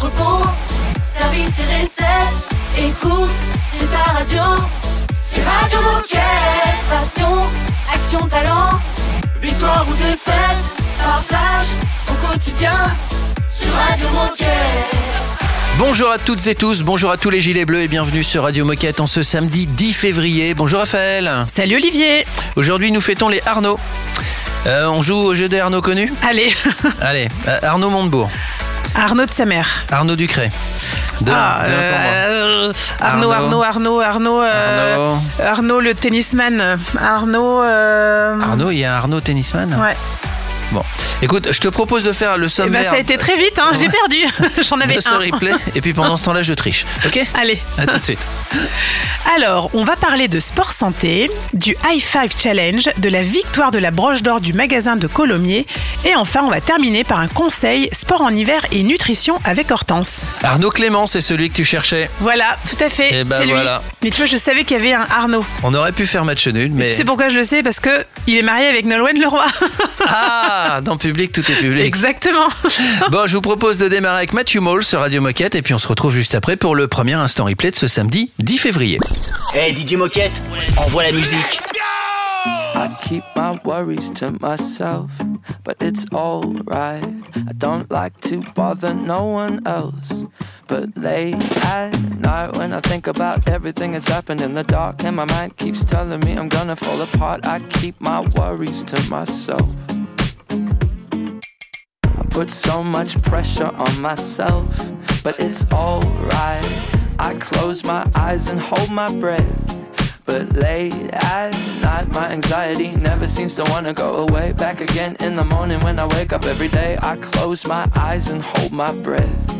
entrepôt, service et recettes. Écoute, c'est ta radio. C'est Radio Moquette. Passion, action, talent. Victoire ou défaite, partage au quotidien sur Radio Moquette. Bonjour à toutes et tous, bonjour à tous les gilets bleus et bienvenue sur Radio Moquette en ce samedi 10 février. Bonjour Raphaël. Salut Olivier. Aujourd'hui nous fêtons les Arnaud. Euh, on joue au jeu des Arnaud connus? Allez. Allez, euh, Arnaud Montebourg. Arnaud de sa mère. Arnaud Ducret. De, Ah, de- euh, Arnaud, Arnaud. Arnaud, Arnaud, Arnaud, euh, Arnaud. Arnaud le tennisman. Arnaud. euh, Arnaud, il y a Arnaud tennisman Ouais. Bon, écoute, je te propose de faire le Eh ben, sommaire ça a été très vite, hein, j'ai perdu. J'en avais de ce un. replay et puis pendant ce temps-là je triche, ok Allez. À tout de suite. Alors, on va parler de sport santé, du High Five Challenge, de la victoire de la broche d'or du magasin de Colomiers, et enfin, on va terminer par un conseil sport en hiver et nutrition avec Hortense. Arnaud Clément, c'est celui que tu cherchais. Voilà, tout à fait. Eh ben c'est lui. voilà. Mais tu vois, je savais qu'il y avait un Arnaud. On aurait pu faire match nul, mais Tu sais pourquoi je le sais? Parce que il est marié avec Nolwenn Leroy. ah, dans public tout est public. Exactement. Bon, je vous propose de démarrer avec Matthew Mole sur Radio Moquette et puis on se retrouve juste après pour le premier instant replay de ce samedi 10 février. Hey DJ Moquette, envoie la musique. I keep my worries to myself, but it's alright. I don't like to bother no one else. But late at night, when I think about everything that's happened in the dark, and my mind keeps telling me I'm gonna fall apart, I keep my worries to myself. I put so much pressure on myself, but it's alright. I close my eyes and hold my breath. But late at night, my anxiety never seems to wanna go away. Back again in the morning when I wake up every day, I close my eyes and hold my breath.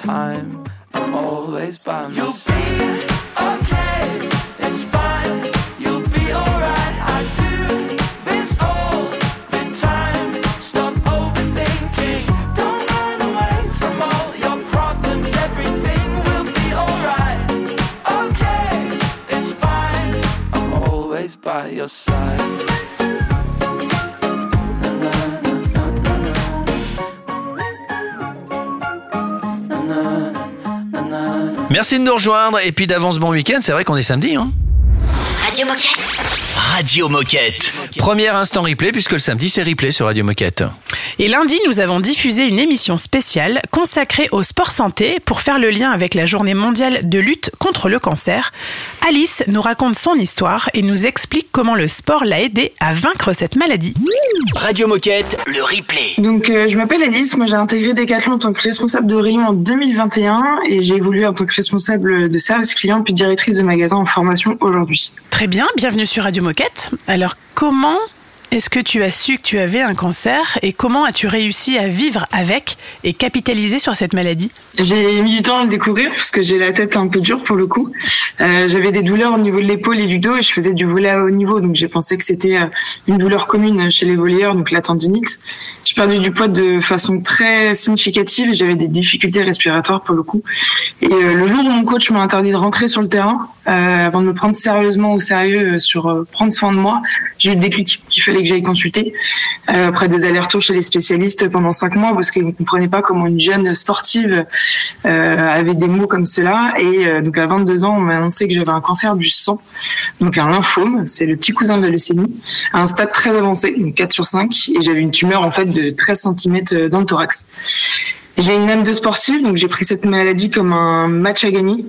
Time. I'm always by my You'll be okay, it's fine. You'll be alright. I do this all the time. Stop overthinking. Don't run away from all your problems. Everything will be alright. Okay, it's fine. I'm always by your side. Merci de nous rejoindre et puis d'avance bon week-end, c'est vrai qu'on est samedi. Hein Radio Moquette. Radio Moquette. Premier instant replay puisque le samedi c'est replay sur Radio Moquette. Et lundi, nous avons diffusé une émission spéciale consacrée au sport santé pour faire le lien avec la journée mondiale de lutte contre le cancer. Alice nous raconte son histoire et nous explique comment le sport l'a aidé à vaincre cette maladie. Radio Moquette, le replay. Donc, euh, je m'appelle Alice. Moi, j'ai intégré Decathlon en tant que responsable de rayon en 2021 et j'ai évolué en tant que responsable de service client puis directrice de magasin en formation aujourd'hui. Très bien, bienvenue sur Radio Moquette. Alors, comment comment est-ce que tu as su que tu avais un cancer et comment as-tu réussi à vivre avec et capitaliser sur cette maladie? J'ai mis du temps à le découvrir parce que j'ai la tête un peu dure pour le coup. Euh, J'avais des douleurs au niveau de l'épaule et du dos et je faisais du volet à haut niveau, donc j'ai pensé que c'était euh, une douleur commune chez les volleyeurs, donc la tendinite. J'ai perdu du poids de façon très significative et j'avais des difficultés respiratoires pour le coup. Et euh, le jour où mon coach m'a interdit de rentrer sur le terrain, avant de me prendre sérieusement au sérieux sur prendre soin de moi, j'ai eu le déclic qu'il fallait que j'aille consulter euh, après des allers-retours chez les spécialistes pendant cinq mois parce qu'ils ne comprenaient pas comment une jeune sportive euh, avait des mots comme cela. Et euh, donc à 22 ans, on m'a annoncé que j'avais un cancer du sang, donc un lymphome, c'est le petit cousin de la leucémie, à un stade très avancé, donc 4 sur 5, et j'avais une tumeur en fait de 13 cm dans le thorax. J'ai une âme de sportive, donc j'ai pris cette maladie comme un match à gagner.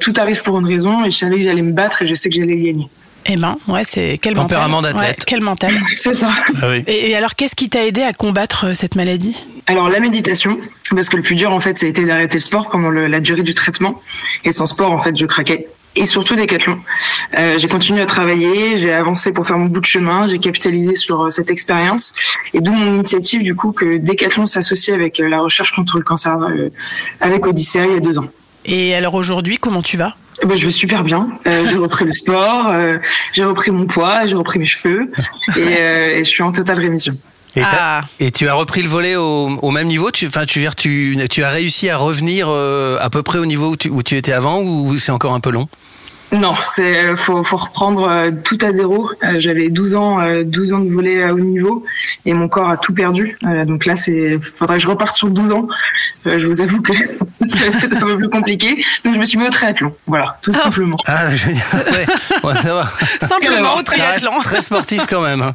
Tout arrive pour une raison et je savais que j'allais me battre et je sais que j'allais gagner. Eh ben, ouais, c'est quel Tempérament mental. d'athlète. Ouais, quel mental. C'est ça. Ah oui. Et, et alors, qu'est-ce qui t'a aidé à combattre euh, cette maladie? Alors la méditation, parce que le plus dur en fait, ça a été d'arrêter le sport pendant le- la durée du traitement. Et sans sport, en fait, je craquais. Et surtout Décathlon. Euh, j'ai continué à travailler, j'ai avancé pour faire mon bout de chemin, j'ai capitalisé sur euh, cette expérience. Et d'où mon initiative du coup que Décathlon s'associe avec euh, la recherche contre le cancer euh, avec Odyssea il y a deux ans. Et alors aujourd'hui, comment tu vas Eh ben, je vais super bien. Euh, j'ai repris le sport, euh, j'ai repris mon poids, j'ai repris mes cheveux et, euh, et je suis en totale rémission. Et, Ah. et tu as repris le volet au, au même niveau? Tu, Enfin, tu, as réussi à revenir euh, à peu près au niveau où tu, où tu étais avant ou c'est encore un peu long? Non, c'est faut, faut reprendre euh, tout à zéro. Euh, J'avais 12 ans, euh, 12 ans de volet à haut niveau et mon corps a tout perdu. Euh, donc là, c'est faudrait que je reparte sur 12 ans. Euh, je vous avoue que c'est un peu plus compliqué. Donc je me suis mis au triathlon. Voilà, tout simplement. Ah, je veux dire, ouais, ouais, ça va. Simplement au triathlon. très sportif quand même. hein.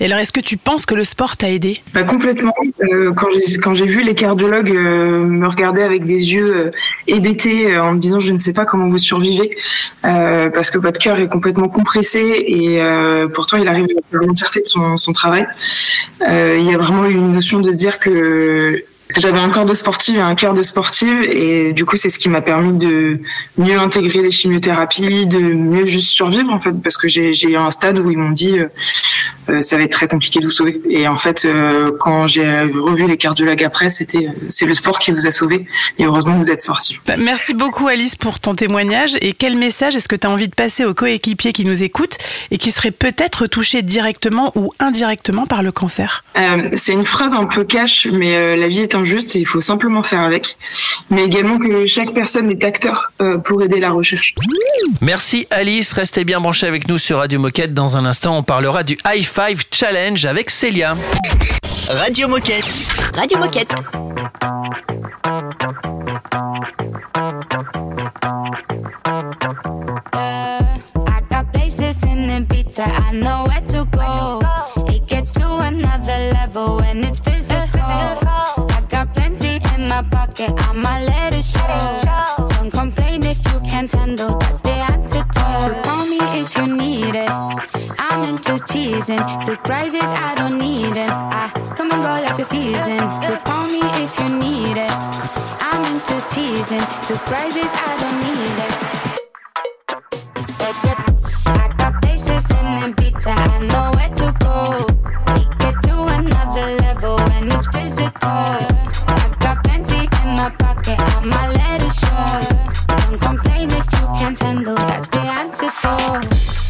Et alors, est-ce que tu penses que le sport t'a aidé? Bah, complètement. Euh, quand j'ai quand j'ai vu les cardiologues euh, me regarder avec des yeux euh, hébétés euh, en me disant je ne sais pas comment vous survivez euh, parce que votre cœur est complètement compressé et euh, pourtant il arrive à faire l'entièreté de son, son travail. Euh, il y a vraiment eu une notion de se dire que j'avais un corps de sportive et un cœur de sportive et du coup c'est ce qui m'a permis de mieux intégrer les chimiothérapies, de mieux juste survivre en fait parce que j'ai eu un stade où ils m'ont dit euh, euh, ça va être très compliqué de vous sauver. Et en fait, euh, quand j'ai revu les cardiologues après, c'était c'est le sport qui vous a sauvé. Et heureusement, vous êtes sorti. Bah, Merci beaucoup Alice pour ton témoignage. Et quel message est-ce que tu as envie de passer aux coéquipiers qui nous écoutent et qui seraient peut-être touchés directement ou indirectement par le cancer? Euh, c'est une phrase un peu cash, mais la vie est injuste et il faut simplement faire avec. Mais également que chaque personne est acteur euh, pour aider la recherche. Merci Alice, restez bien branchés avec nous sur Radio Moquette. Dans un instant, on parlera du High Five Challenge avec Célia. Radio Moquette. Radio Moquette. I got places in Ibiza, I know where to go. It gets to another level when it's physical. Pocket, I'ma let it show. Don't complain if you can't handle, that's the antidote. Call me if you need it. I'm into teasing, surprises I don't need it. I come and go like the season. So call me if you need it. I'm into teasing, surprises I don't need it. I got places in Ibiza, I know where to go. We get to another level when it's physical. I'ma let it show. Don't complain if you can't handle, that's the antidote.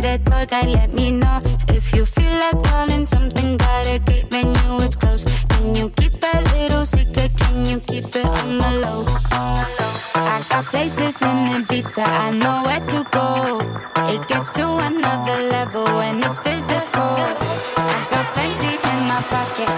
Need a tour guide, let me know. If you feel like rolling something, got a great menu, it's close. Can you keep a little secret? Can you keep it on the low? I got places in Ibiza, I know where to go. It gets to another level when it's physical. I got plenty in my pocket,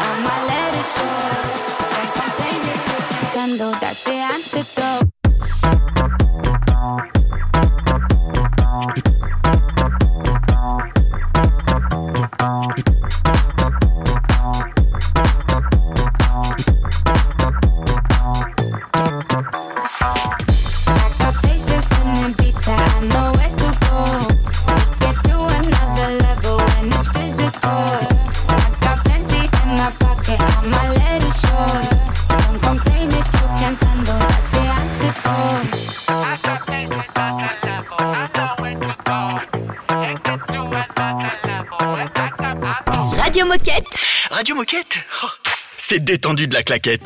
C'est détendu de la claquette.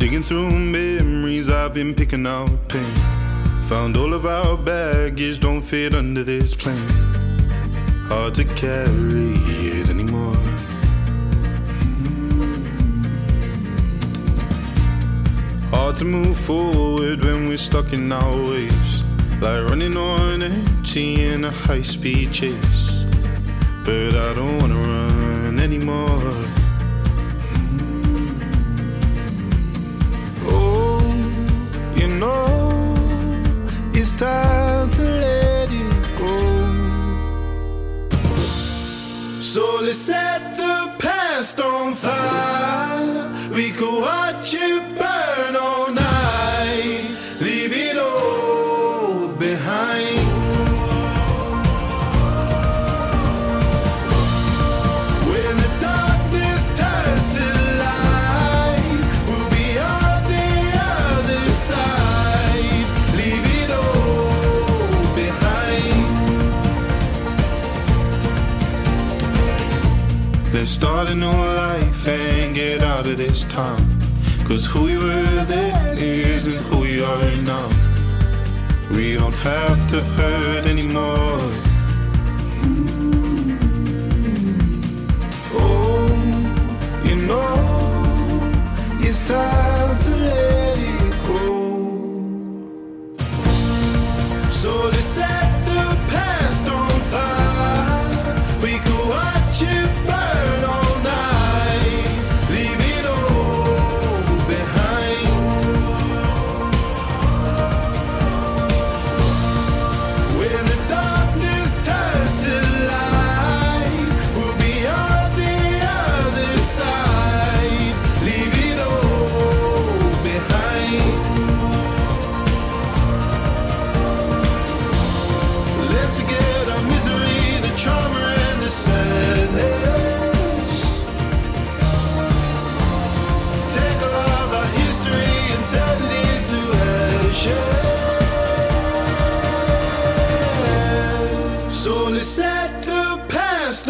Digging through memories, I've been picking out pain. Found all of our baggage don't fit under this plane. Hard to carry it anymore. To move forward when we're stuck in our ways. Like running on empty in a high speed chase. But I don't wanna run anymore. Start a new life and get out of this town. Cause who we were then isn't who we are now. We don't have to hurt anymore. Oh, you know, it's time to let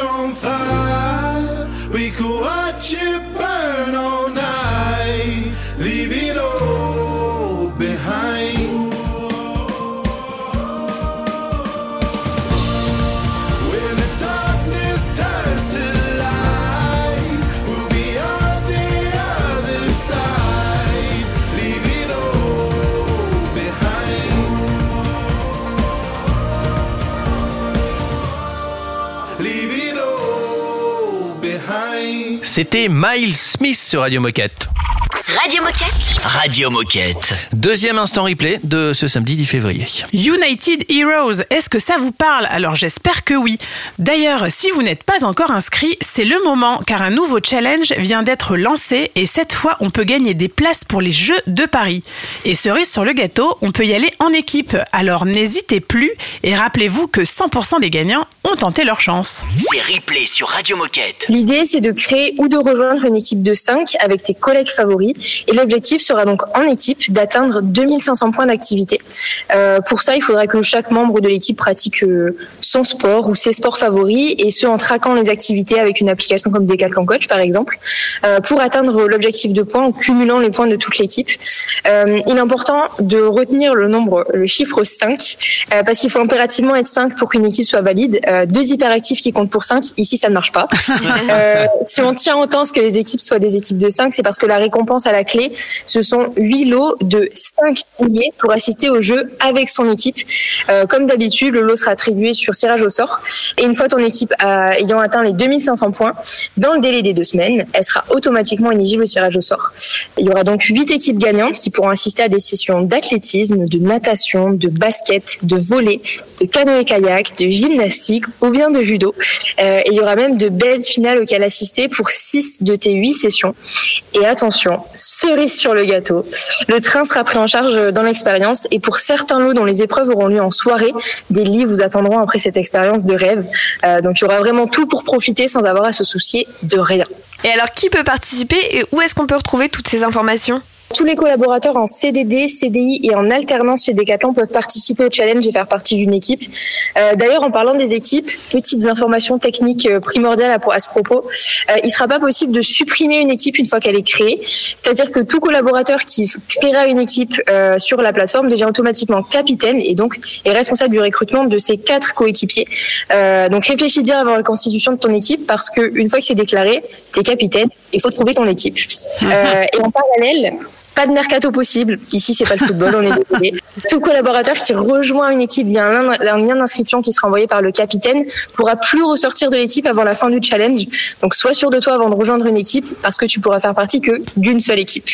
on fire. We could watch it burn C'était Miles Smith sur Radio Moquette. Radio Moquette. Radio Moquette. Deuxième instant replay de ce samedi 10 février. United Heroes, est-ce que ça vous parle? Alors j'espère que oui. D'ailleurs, si vous n'êtes pas encore inscrit, c'est le moment car un nouveau challenge vient d'être lancé et cette fois on peut gagner des places pour les Jeux de Paris. Et cerise sur le gâteau, on peut y aller en équipe. Alors n'hésitez plus et rappelez-vous que 100% des gagnants ont tenté leur chance. C'est replay sur Radio Moquette. L'idée, c'est de créer ou de rejoindre une équipe de 5 avec tes collègues favoris. Et l'objectif sera donc en équipe d'atteindre 2500 points d'activité. Euh, pour ça, il faudra que chaque membre de l'équipe pratique euh, son sport ou ses sports favoris et ce en traquant les activités avec une application comme Decathlon Coach par exemple, euh, pour atteindre l'objectif de points en cumulant les points de toute l'équipe. Euh, il est important de retenir le nombre, le chiffre 5, euh, parce qu'il faut impérativement être 5 pour qu'une équipe soit valide. Euh, deux hyperactifs qui comptent pour 5, ici ça ne marche pas. Euh, si on tient autant à ce que les équipes soient des équipes de 5, c'est parce que la récompense à la clé, ce sont 8 lots de 5 billets pour assister au jeu avec son équipe. Euh, comme d'habitude, le lot sera attribué sur tirage au sort. Et une fois ton équipe a- ayant atteint les 2500 points, dans le délai des deux semaines, elle sera automatiquement éligible au tirage au sort. Il y aura donc 8 équipes gagnantes qui pourront assister à des sessions d'athlétisme, de natation, de basket, de volley, de canoë-kayak, de gymnastique ou bien de judo. Euh, et il y aura même de belles finales auxquelles assister pour 6 de tes 8 sessions. Et attention, cerise sur le gâteau, le train sera pris en charge dans l'expérience et pour certains lots dont les épreuves auront lieu en soirée, des lits vous attendront après cette expérience de rêve. Euh, donc il y aura vraiment tout pour profiter sans avoir à se soucier de rien. Et alors, qui peut participer et où est-ce qu'on peut retrouver toutes ces informations? Tous les collaborateurs en CDD, CDI et en alternance chez Decathlon peuvent participer au challenge et faire partie d'une équipe. Euh, D'ailleurs, en parlant des équipes, petites informations techniques euh, primordiales à, à ce propos. Euh, il ne sera pas possible de supprimer une équipe une fois qu'elle est créée. C'est-à-dire que tout collaborateur qui créera une équipe euh, sur la plateforme devient automatiquement capitaine et donc est responsable du recrutement de ses quatre coéquipiers. Donc réfléchis bien avant la constitution de ton équipe parce que une fois que c'est déclaré, tu es capitaine, il faut trouver ton équipe. Et en parallèle, pas de mercato possible. Ici, c'est pas le football, on est désolé. Tout collaborateur qui rejoint une équipe via un, un lien d'inscription qui sera envoyé par le capitaine pourra plus ressortir de l'équipe avant la fin du challenge. Donc, sois sûr de toi avant de rejoindre une équipe parce que tu pourras faire partie que d'une seule équipe.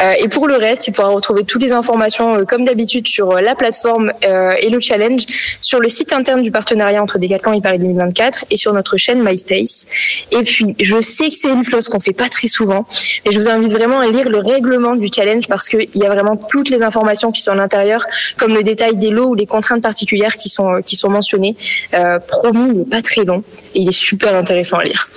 Euh, et pour le reste, tu pourras retrouver toutes les informations euh, comme d'habitude sur euh, la plateforme et le challenge sur le site interne du partenariat entre Decathlon et Paris 2024 et sur notre chaîne MySpace. Et puis, je sais que c'est une chose qu'on fait pas très souvent, mais je vous invite vraiment à lire le règlement du challenge parce qu'il y a vraiment toutes les informations qui sont à l'intérieur, comme le détail des lots ou les contraintes particulières qui sont, sont mentionnées. Euh, n'est pas très long et il est super intéressant à lire.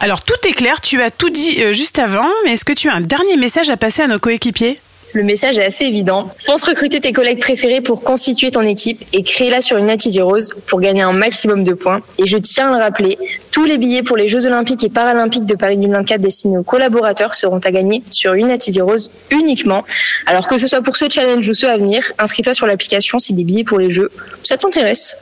Alors tout est clair, tu as tout dit euh, juste avant, mais est-ce que tu as un dernier message à passer à nos coéquipiers? Le message est assez évident. Pense recruter tes collègues préférés pour constituer ton équipe et créer-la sur une Easy Rose pour gagner un maximum de points. Et je tiens à le rappeler, tous les billets pour les Jeux Olympiques et Paralympiques de Paris 2024 destinés aux collaborateurs seront à gagner sur une Easy Rose uniquement. Alors que ce soit pour ce challenge ou ceux à venir, inscris-toi sur l'application si des billets pour les Jeux, ça t'intéresse.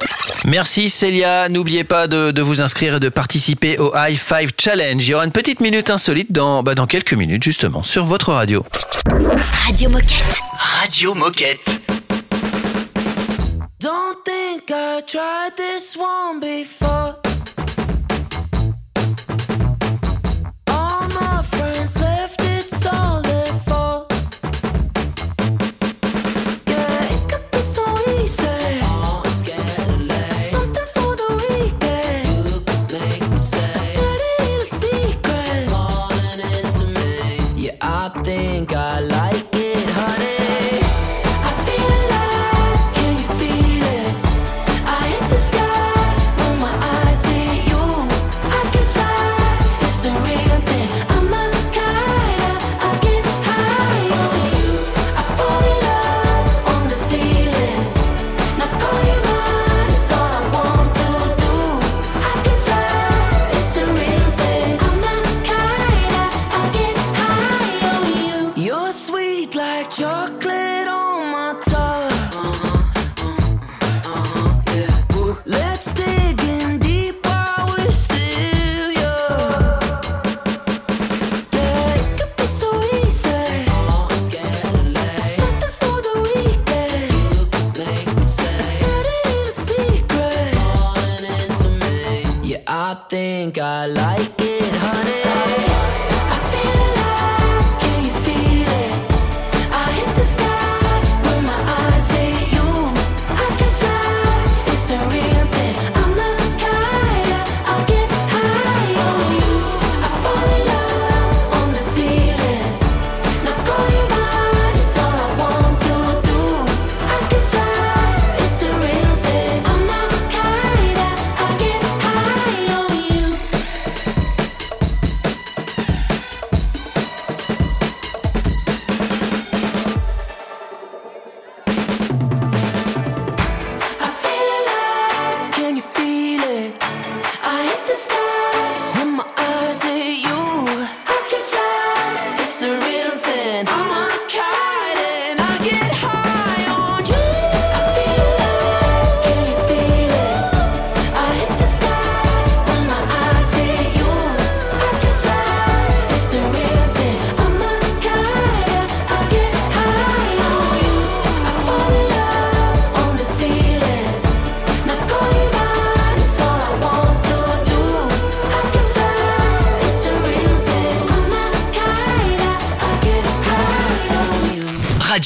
Merci Célia. N'oubliez pas de, de, vous inscrire et de participer au High Five Challenge. Il y aura une petite minute insolite dans, bah, dans quelques minutes justement sur votre radio. Radio Moquette. Radio Moquette. Don't think I tried this one before.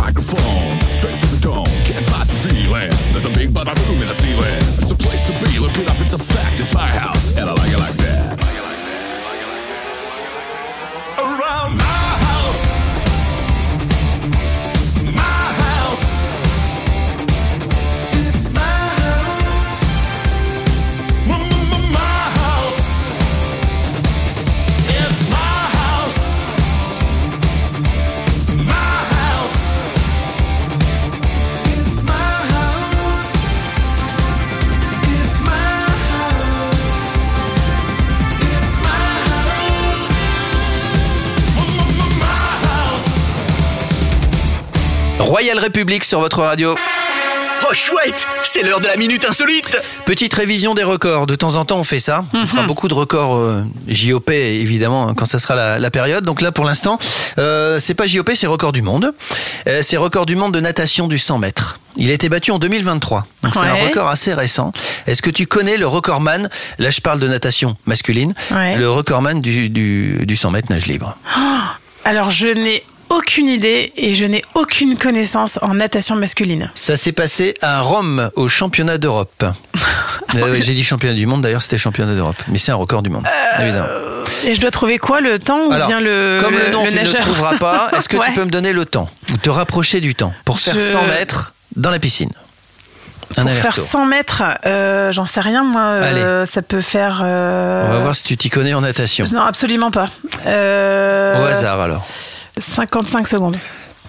microphone, straight to the dome. Can't fight the feeling. There's a big bada boom in the ceiling. It's a place to be. Look it up, it's a fact. It's my house, and I Royal République sur votre radio. Oh chouette, c'est l'heure de la minute insolite. Petite révision des records. De temps en temps, on fait ça. On fera beaucoup de records euh, JOP, évidemment, hein, quand ça sera la, la période. Donc là, pour l'instant, euh, c'est pas JOP, c'est record du monde. Euh, c'est record du monde de natation du 100 mètres. Il a été battu en 2023. Donc c'est un record assez récent. Est-ce que tu connais le recordman Là, je parle de natation masculine. Ouais. Le recordman du, du, du 100 mètres nage libre? Alors, je n'ai aucune idée et je n'ai aucune connaissance en natation masculine. Ça s'est passé à Rome, au championnat d'Europe. Euh, J'ai dit championnat du monde, d'ailleurs c'était championnat d'Europe. Mais c'est un record du monde, évidemment. Et je dois trouver quoi, le temps ou Alors, bien le, Comme le, nom, tu ne le nageur trouveras pas, est-ce que Ouais. tu peux me donner le temps Ou te rapprocher du temps pour faire Je- 100 mètres dans la piscine? Un Pour faire aller-retour. 100 mètres, euh, j'en sais rien, moi. euh, ça peut faire. euh, On va voir si tu t'y connais en natation. Non, absolument pas. Euh, Au hasard alors. 55 secondes.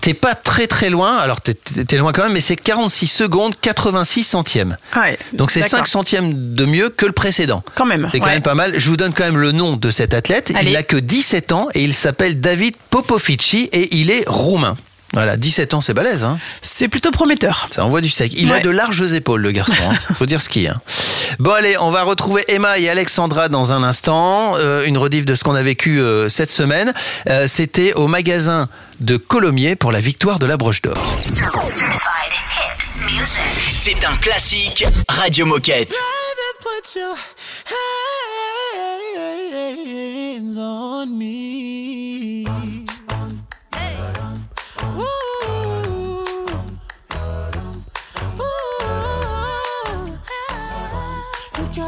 T'es pas très très loin, alors t'es loin quand même, mais c'est 46 secondes 86 centièmes. Ah ouais, Donc c'est d'accord. 5 centièmes de mieux que le précédent. Quand même. C'est quand ouais. même pas mal. Je vous donne quand même le nom de cet athlète. Allez. Il n'a que 17 ans et il s'appelle David Popofici et il est roumain. Voilà, 17 ans, c'est balèze. Hein C'est plutôt prometteur. Ça envoie du steak. Il a de larges épaules, le garçon. hein. Faut dire ce qu'il y a. Bon, allez, on va retrouver Emma et Alexandra dans un instant. Euh, une rediff de ce qu'on a vécu euh, cette semaine. Euh, C'était au magasin de Colomiers pour la victoire de la broche d'or. C'est un classique Radio Moquette. put your hands on me.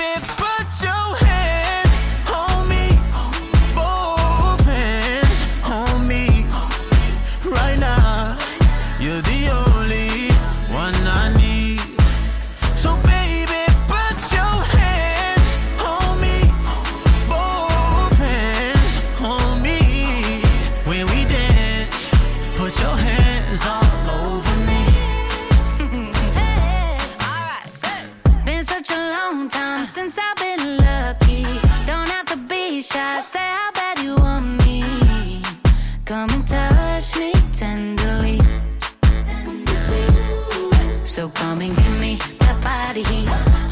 Baby, put your shy, say how bad you want me. Come and touch me tenderly. So come and give me that body heat.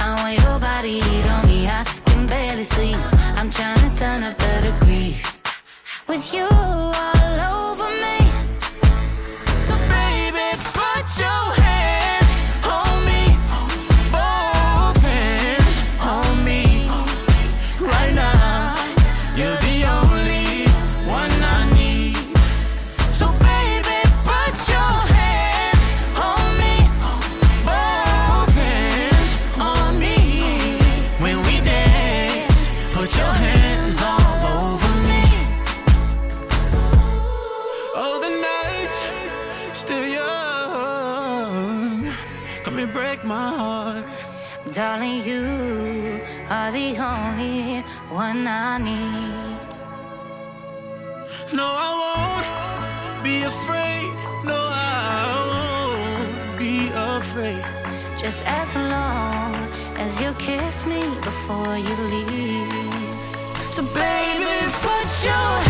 I want your body heat on me. I can barely sleep. I'm trying to turn up the degrees. With you before you leave. So, baby, put your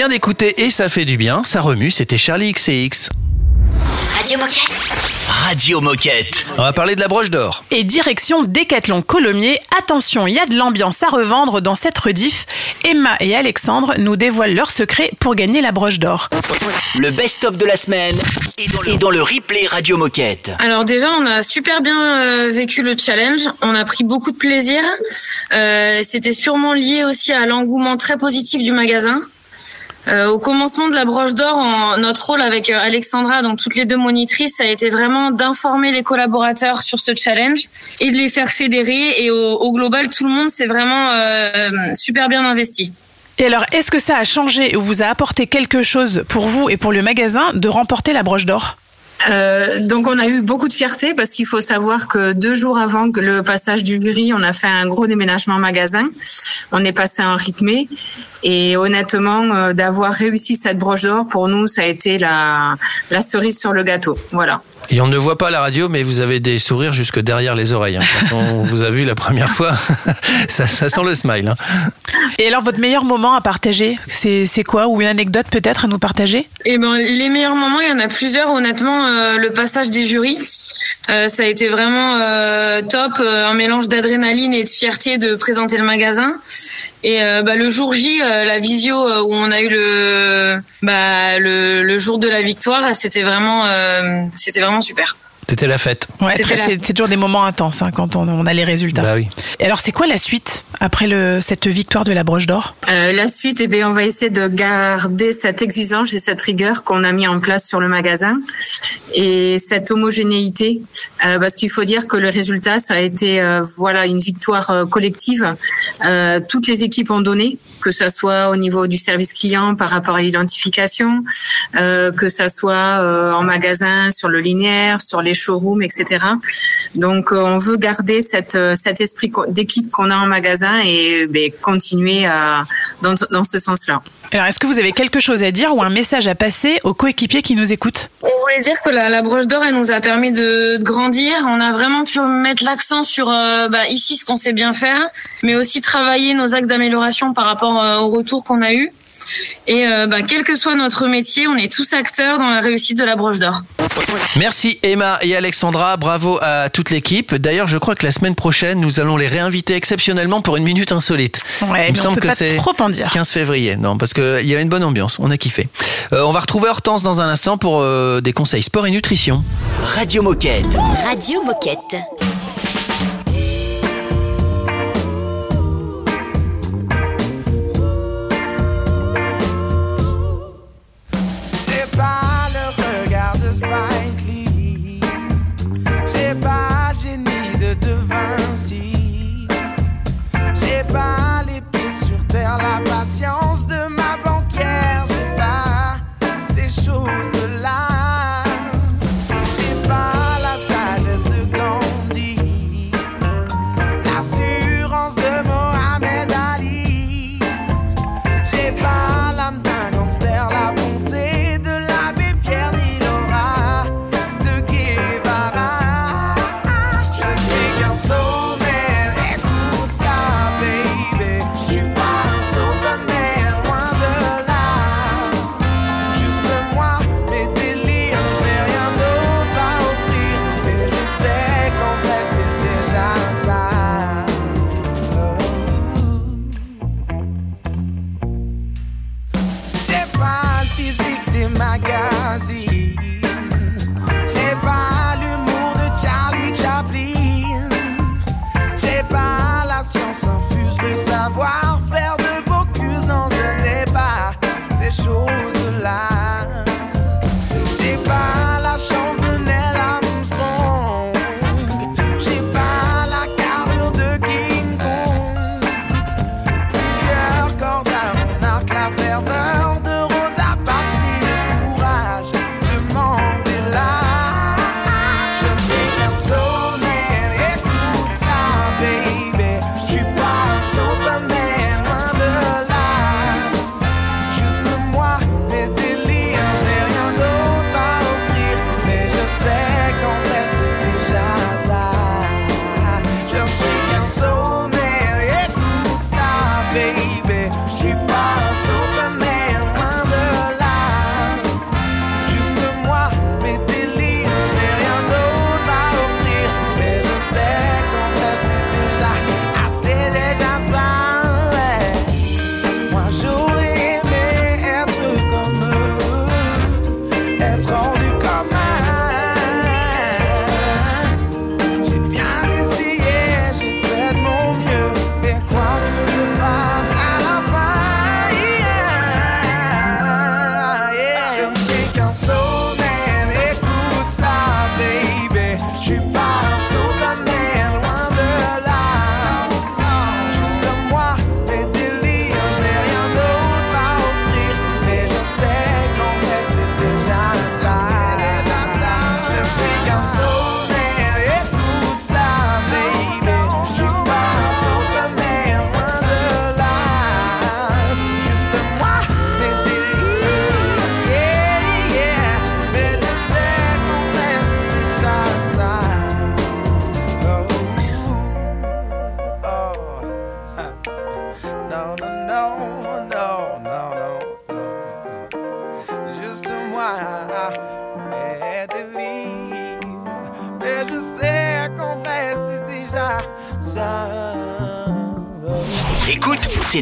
vient d'écouter et ça fait du bien, ça remue, c'était Charlie XCX. Radio Moquette. Radio Moquette. On va parler de la broche d'or. Et direction Décathlon Colomiers, attention, il y a de l'ambiance à revendre dans cette rediff. Emma et Alexandre nous dévoilent leur secret pour gagner la broche d'or. Le best-of de la semaine est dans, le, replay Radio Moquette. Alors déjà, on a super bien euh, vécu le challenge. On a pris beaucoup de plaisir. Euh, C'était sûrement lié aussi à l'engouement très positif du magasin. Euh, au commencement de la broche d'or, notre rôle avec euh, Alexandra, donc toutes les deux monitrices, ça a été vraiment d'informer les collaborateurs sur ce challenge et de les faire fédérer. Et au, global, tout le monde s'est vraiment euh, super bien investi. Et alors, est-ce que ça a changé ou vous a apporté quelque chose pour vous et pour le magasin de remporter la broche d'or? Euh, donc on a eu beaucoup de fierté parce qu'il faut savoir que deux jours avant le passage du jury, on a fait un gros déménagement magasin. On est passé en rythmé et honnêtement, euh, d'avoir réussi cette broche d'or pour nous, ça a été la, la cerise sur le gâteau. Voilà. Et on ne voit pas la radio, mais vous avez des sourires jusque derrière les oreilles. Hein. Quand on vous a vu la première fois, ça, ça, sent le smile. Hein. Et alors, votre meilleur moment à partager, c'est quoi? Ou une anecdote peut-être à nous partager? Eh ben, les meilleurs moments, il y en a plusieurs. Honnêtement, euh, le passage des jurys, euh, ça a été vraiment euh, top, euh, un mélange d'adrénaline et de fierté de présenter le magasin. Et bah, le jour J, la visio où on a eu le, bah, le, le jour de la victoire, c'était vraiment, c'était vraiment super. C'était la fête. Ouais, c'est toujours des moments intenses hein, quand on, a les résultats. Bah oui. Et alors, c'est quoi la suite après le, cette victoire de la broche d'or? Euh, La suite, eh bien, on va essayer de garder cette exigence et cette rigueur qu'on a mis en place sur le magasin et cette homogénéité, euh, parce qu'il faut dire que le résultat, ça a été euh, voilà une victoire collective. Euh, toutes les équipes ont donné que ce soit au niveau du service client par rapport à l'identification, euh, que ça soit euh, en magasin, sur le linéaire, sur les showrooms, etc. Donc, euh, on veut garder cette, euh, cet esprit d'équipe qu'on a en magasin et ben, continuer à, dans, dans ce sens-là. Alors, est-ce que vous avez quelque chose à dire ou un message à passer aux coéquipiers qui nous écoutent? On voulait dire que la, broche d'or, elle nous a permis de, de, grandir. On a vraiment pu mettre l'accent sur euh, bah, ici ce qu'on sait bien faire, mais aussi travailler nos axes d'amélioration par rapport euh, au retour qu'on a eu. Et euh, ben, quel que soit notre métier, on est tous acteurs dans la réussite de la broche d'or. Merci Emma et Alexandra, bravo à toute l'équipe. D'ailleurs, je crois que la semaine prochaine, nous allons les réinviter exceptionnellement pour une minute insolite. Ouais, Il me semble que c'est 15 février. Non, parce qu'il y a une bonne ambiance, on a kiffé. Euh, on va retrouver Hortense dans un instant pour euh, des conseils sport et nutrition. Radio Moquette. Radio Moquette.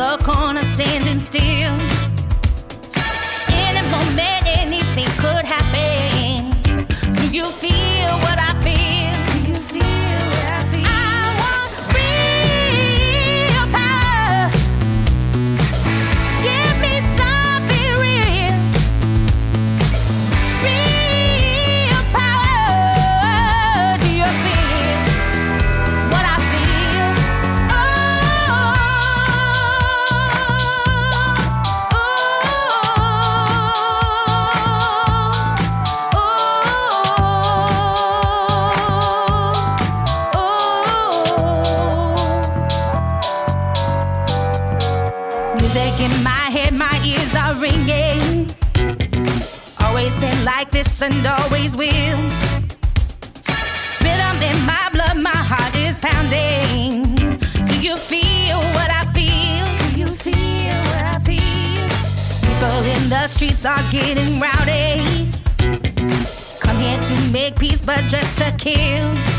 the corner standing still. And always will. Rhythm in my blood, my heart is pounding. Do you feel what I feel? Do you feel what I feel? People in the streets are getting rowdy. Come here to make peace, but just to kill.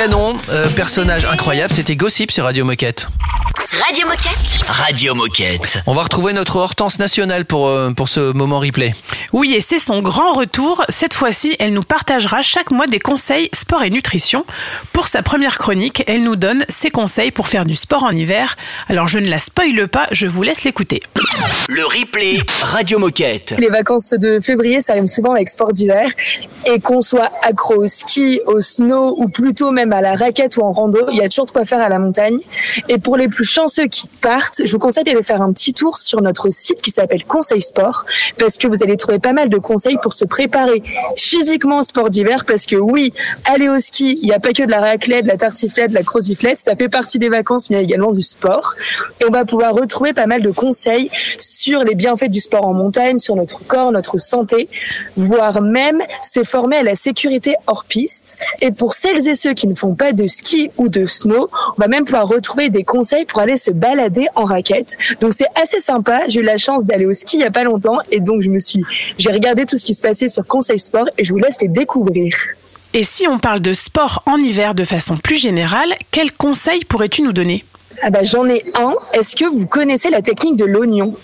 Canon, euh, personnage incroyable, c'était Gossip sur Radio Moquette. Radio Moquette. Radio Moquette. On va retrouver notre Hortense nationale pour, euh, pour ce moment replay. Oui, et c'est son grand retour. Cette fois-ci, elle nous partagera chaque mois des conseils sport et nutrition. Pour sa première chronique, elle nous donne ses conseils pour faire du sport en hiver. Alors je ne la spoile pas, je vous laisse l'écouter. Le replay Radio Moquette. Les vacances de février, ça rime souvent avec sport d'hiver. Et qu'on soit accro au ski, au snow ou plutôt même à la raquette ou en rando, il y a toujours de quoi faire à la montagne. Et pour les plus chanceux qui partent, je vous conseille d'aller faire un petit tour sur notre site qui s'appelle Conseil Sport parce que vous allez trouver pas mal de conseils pour se préparer physiquement au sport d'hiver parce que oui, aller au ski, il n'y a pas que de la raclette, de la tartiflette, de la croziflette, ça fait partie des vacances mais également du sport. Et on va pouvoir retrouver pas mal de conseils sur les bienfaits du sport en montagne, sur notre corps, notre santé, voire même se former à la sécurité hors piste. Et pour celles et ceux qui ne font pas de ski ou de snow, on va même pouvoir retrouver des conseils pour aller se balader en raquette. Donc c'est assez sympa. J'ai eu la chance d'aller au ski il y a pas longtemps et donc je me suis, j'ai regardé tout ce qui se passait sur Conseil Sport et je vous laisse les découvrir. Et si on parle de sport en hiver de façon plus générale, quels conseils pourrais-tu nous donner? Ah bah j'en ai un. Est-ce que vous connaissez la technique de l'oignon?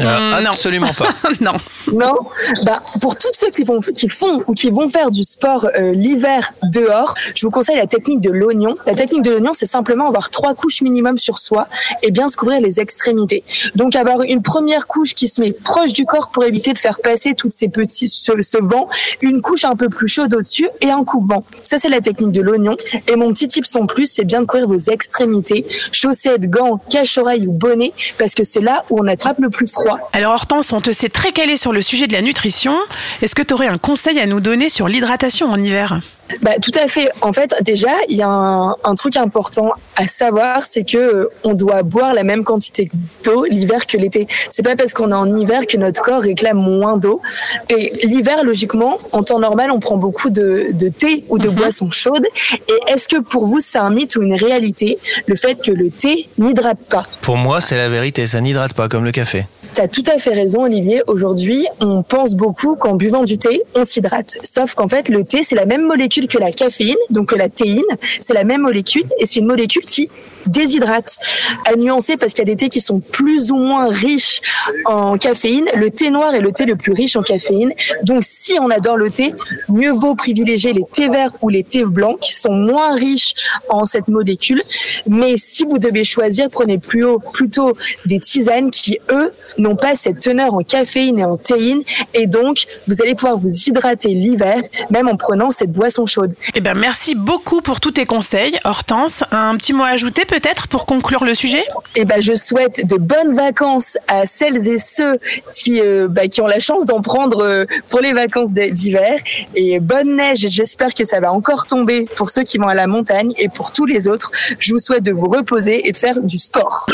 Euh, absolument pas. non. Non. Bah, pour tous ceux qui font, qui font ou qui vont faire du sport euh, l'hiver dehors, je vous conseille la technique de l'oignon. La technique de l'oignon, c'est simplement avoir trois couches minimum sur soi et bien se couvrir les extrémités. Donc avoir une première couche qui se met proche du corps pour éviter de faire passer toutes ces petits ce, ce vent, une couche un peu plus chaude au-dessus et un coupe-vent. Ça c'est la technique de l'oignon. Et mon petit tip en plus, c'est bien de couvrir vos extrémités, chaussettes, gants, cache-oreilles ou bonnet, parce que c'est là où on attrape le plus froid. Alors Hortense, on te sait très calé sur le sujet de la nutrition. Est-ce que tu aurais un conseil à nous donner sur l'hydratation en hiver? Bah, tout à fait. En fait, déjà, il y a un, un truc important à savoir, c'est que euh, on doit boire la même quantité d'eau l'hiver que l'été. C'est pas parce qu'on est en hiver que notre corps réclame moins d'eau. Et l'hiver, logiquement, en temps normal, on prend beaucoup de, de thé ou de boissons chaudes. Et est-ce que pour vous, c'est un mythe ou une réalité, le fait que le thé n'hydrate pas? Pour moi, c'est la vérité, ça n'hydrate pas comme le café. T'as tout à fait raison, Olivier. Aujourd'hui, on pense beaucoup qu'en buvant du thé, on s'hydrate. Sauf qu'en fait, le thé, c'est la même molécule que la caféine, donc que la théine. C'est la même molécule et c'est une molécule qui déshydrate. À nuancer parce qu'il y a des thés qui sont plus ou moins riches en caféine. Le thé noir est le thé le plus riche en caféine. Donc si on adore le thé, mieux vaut privilégier les thés verts ou les thés blancs qui sont moins riches en cette molécule. Mais si vous devez choisir, prenez plus plutôt des tisanes qui, eux, n'ont pas cette teneur en caféine et en théine. Et donc, vous allez pouvoir vous hydrater l'hiver, même en prenant cette boisson chaude. Eh ben, merci beaucoup pour tous tes conseils, Hortense. Un petit mot à ajouter peut peut-être pour conclure le sujet Eh ben, je souhaite de bonnes vacances à celles et ceux qui, euh, bah, qui ont la chance d'en prendre euh, pour les vacances d'hiver. Et bonne neige. J'espère que ça va encore tomber pour ceux qui vont à la montagne et pour tous les autres. Je vous souhaite de vous reposer et de faire du sport.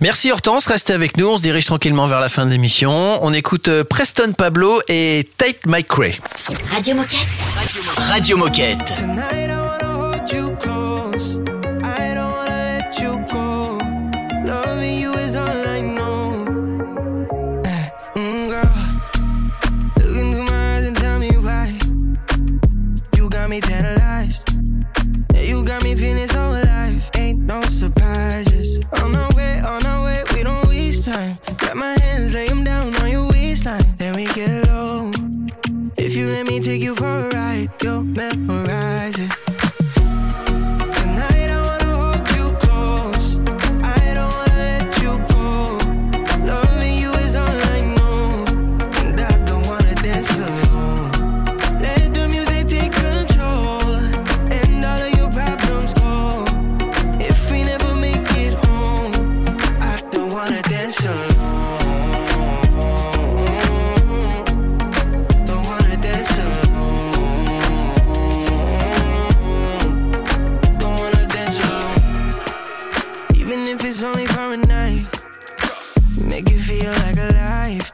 Merci Hortense. Restez avec nous. On se dirige tranquillement vers la fin de l'émission. On écoute euh, Preston Pablo et Take My Cray. Radio Moquette. Radio Moquette. your memory.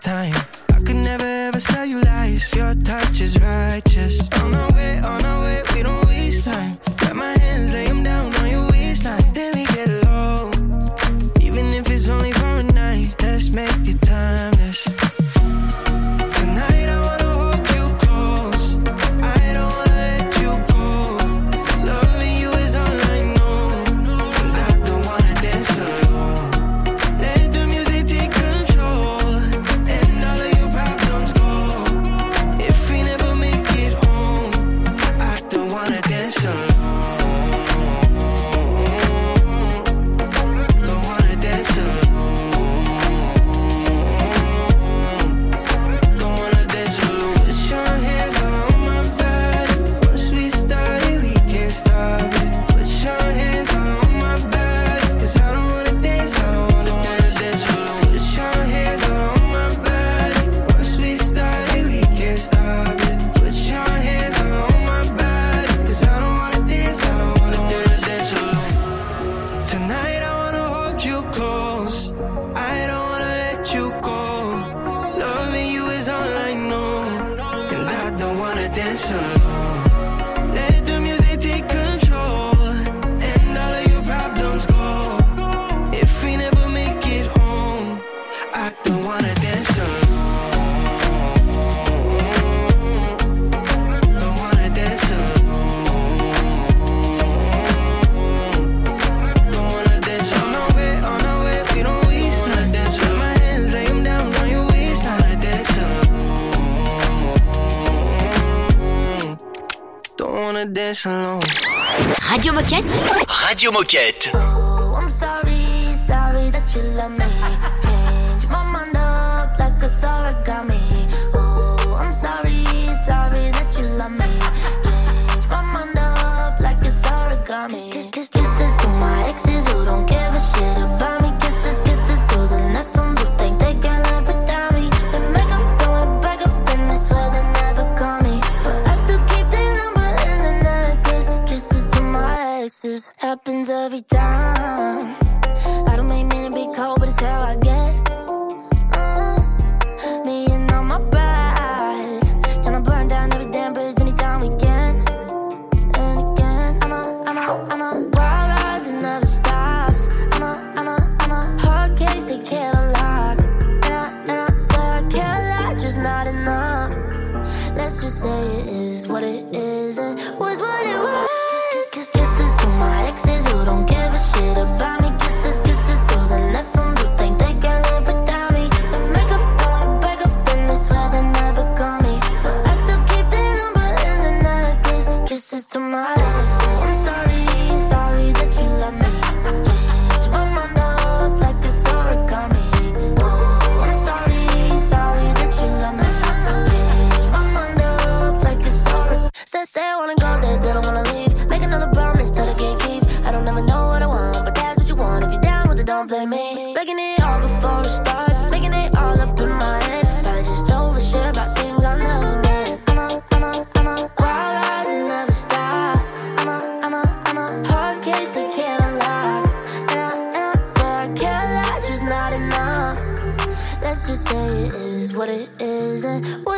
time this alone. Radio Moquette. Radio Moquette. Oh, I'm sorry, sorry that you love me. Change my mind up like a. Oh, I'm sorry, sorry that you love me. Change my mind up like a. happens every time. what it isn't. What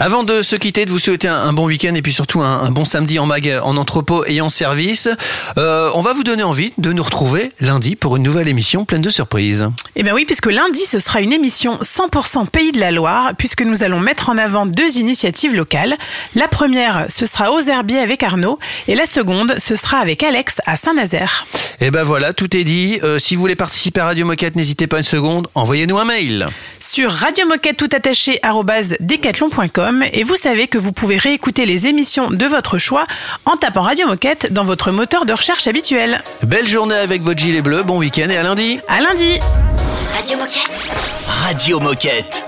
Avant de se quitter, de vous souhaiter un, bon week-end et puis surtout un, bon samedi en mag, en entrepôt et en service. Euh, on va vous donner envie de nous retrouver lundi pour une nouvelle émission pleine de surprises. Eh bien oui, puisque lundi, ce sera une émission 100% Pays de la Loire, puisque nous allons mettre en avant deux initiatives locales. La première, ce sera aux Herbiers avec Arnaud, et la seconde, ce sera avec Alex à Saint-Nazaire. Eh ben voilà, tout est dit. Euh, si vous voulez participer à Radio Moquette, n'hésitez pas une seconde, envoyez-nous un mail. Sur radiomoquette tout attaché, et vous savez que vous pouvez réécouter les émissions de votre choix en tapant Radio Moquette dans votre moteur de recherche habituel. Belle journée avec votre gilet bleu, bon week-end et à lundi. À lundi. Radio Moquette. Radio Moquette.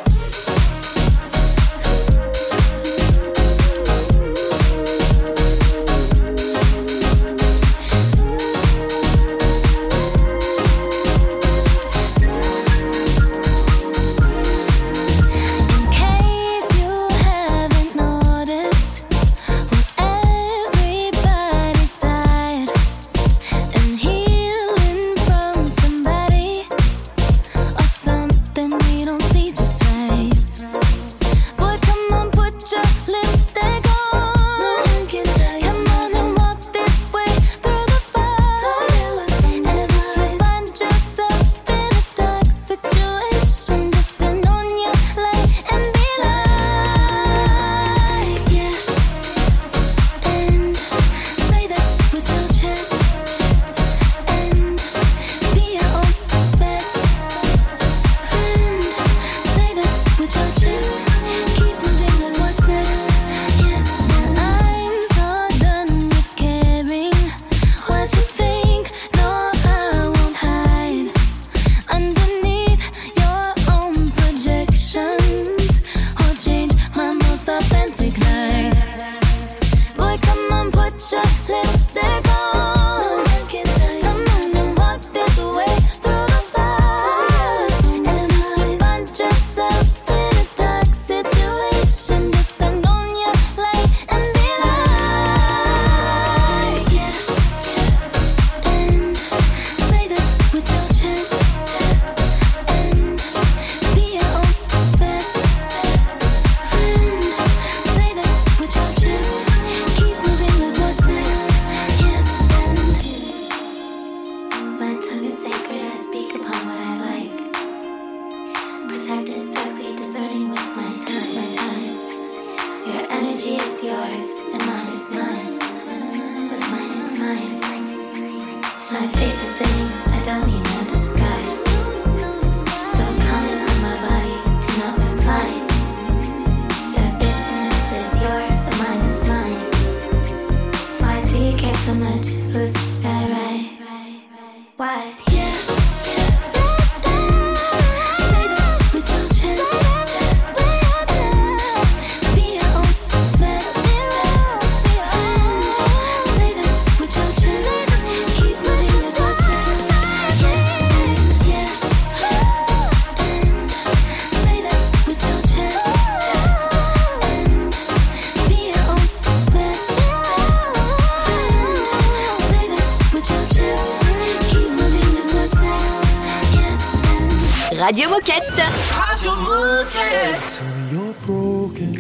Radio Moquette. Radio Moquette. Tell me you're broken.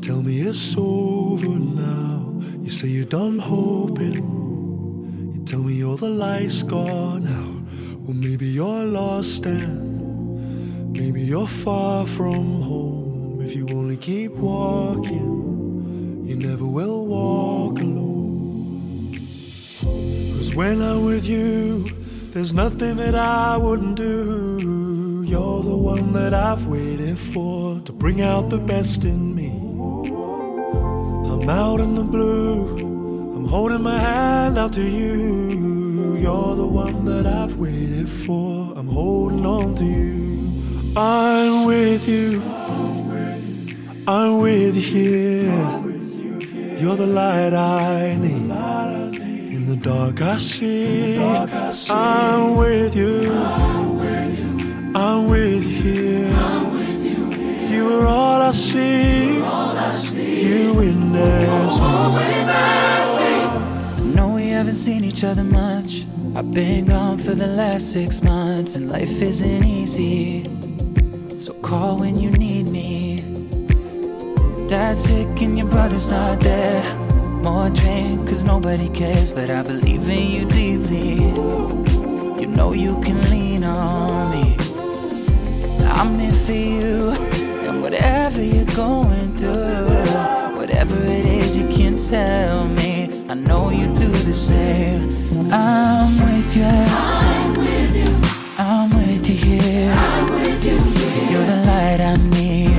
Tell me it's over now. You say you're done hoping. You tell me all the light's gone out. Well, maybe you're lost and maybe you're far from home. If you only keep walking, you never will walk alone. Cause when I'm with you, there's nothing that I wouldn't do one that I've waited for to bring out the best in me. I'm out in the blue, I'm holding my hand out to you. You're the one that I've waited for, I'm holding on to you. I'm with you, I'm with you here. You're the light I need. In the dark I see. I'm with you. Seen each other much. I've been gone for the last six months, and life isn't easy. So call when you need me. Dad's sick and your brother's not there. More drink, cause nobody cares, but I believe in you deeply. You know you can lean on me. I'm here for you, and whatever you're going through, whatever it is, you can tell me. I know you do the same. I'm with you. I'm with you. I'm with you here. I'm with you here. You're the light I need.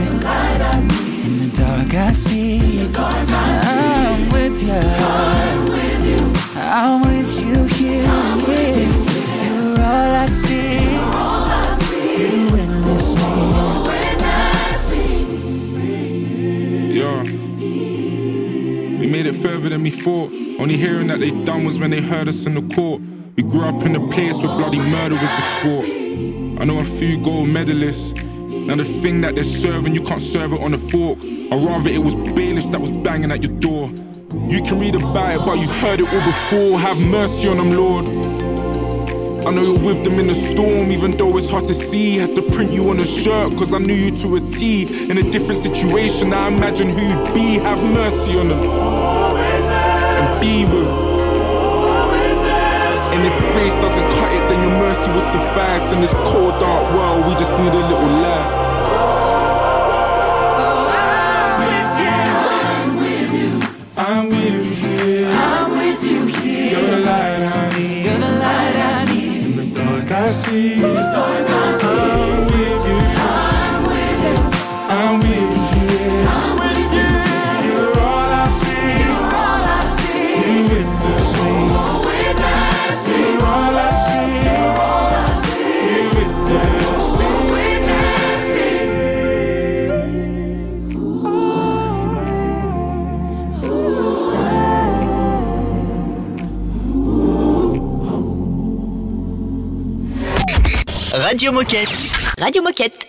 In the dark I see. I'm with you. I'm with you. I'm with you here. yeah. You're all I see. You witness me. Yeah. We made it further than we thought. Only hearing that they done was when they heard us in the court. We grew up in a place where bloody murder was the sport. I know a few gold medalists. Now the thing that they're serving, you can't serve it on a fork. Or rather, it was bailiffs that was banging at your door. You can read about it, but you've heard it all before. Have mercy on them, Lord. I know you're with them in the storm, even though it's hard to see. Had to print you on a shirt, cause I knew you to a T. In a different situation, I imagine who you'd be. Have mercy on them. And if grace doesn't cut it, then your mercy will suffice. In this cold, dark world, we just need a little light. Radio Moquette. Radio Moquette.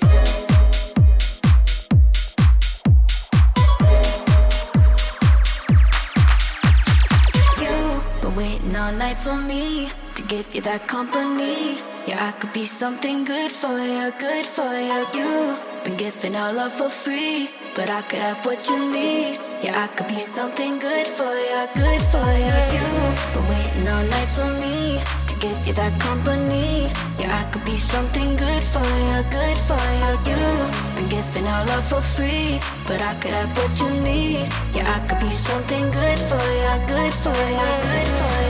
You been waiting all night for me to give you that company. Yeah, I could be something good for you, good for you. You been giving all love for free, but I could have what you need. Yeah, I could be something good for you, good for you. You been waiting all night for me to give you that company. Yeah, I could be something good for you, good for you. You've been giving all love for free, but I could have what you need. Yeah, I could be something good for you, good for you, good for you,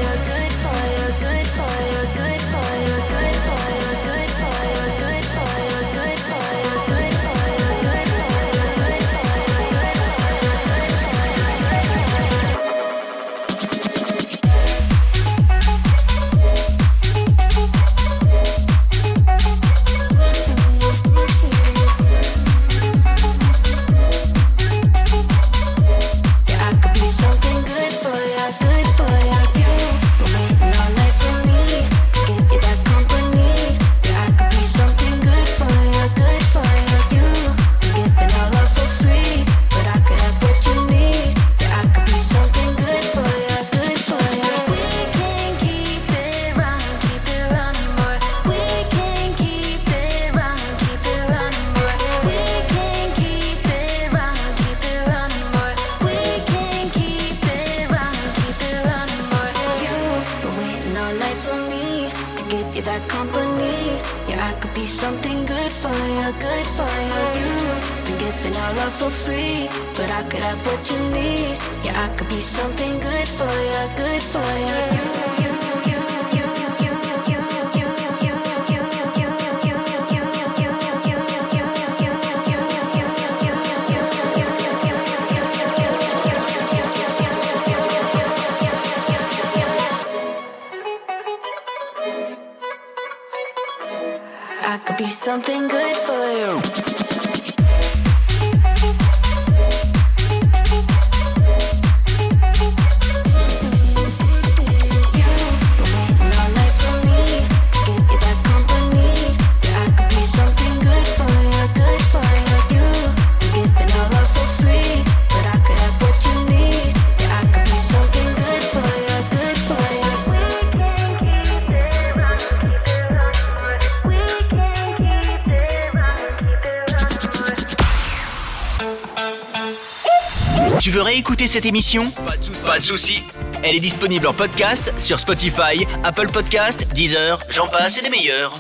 cette émission Pas de soucis. Pas de soucis. Elle est disponible en podcast sur Spotify, Apple Podcast, Deezer, j'en passe et des meilleurs.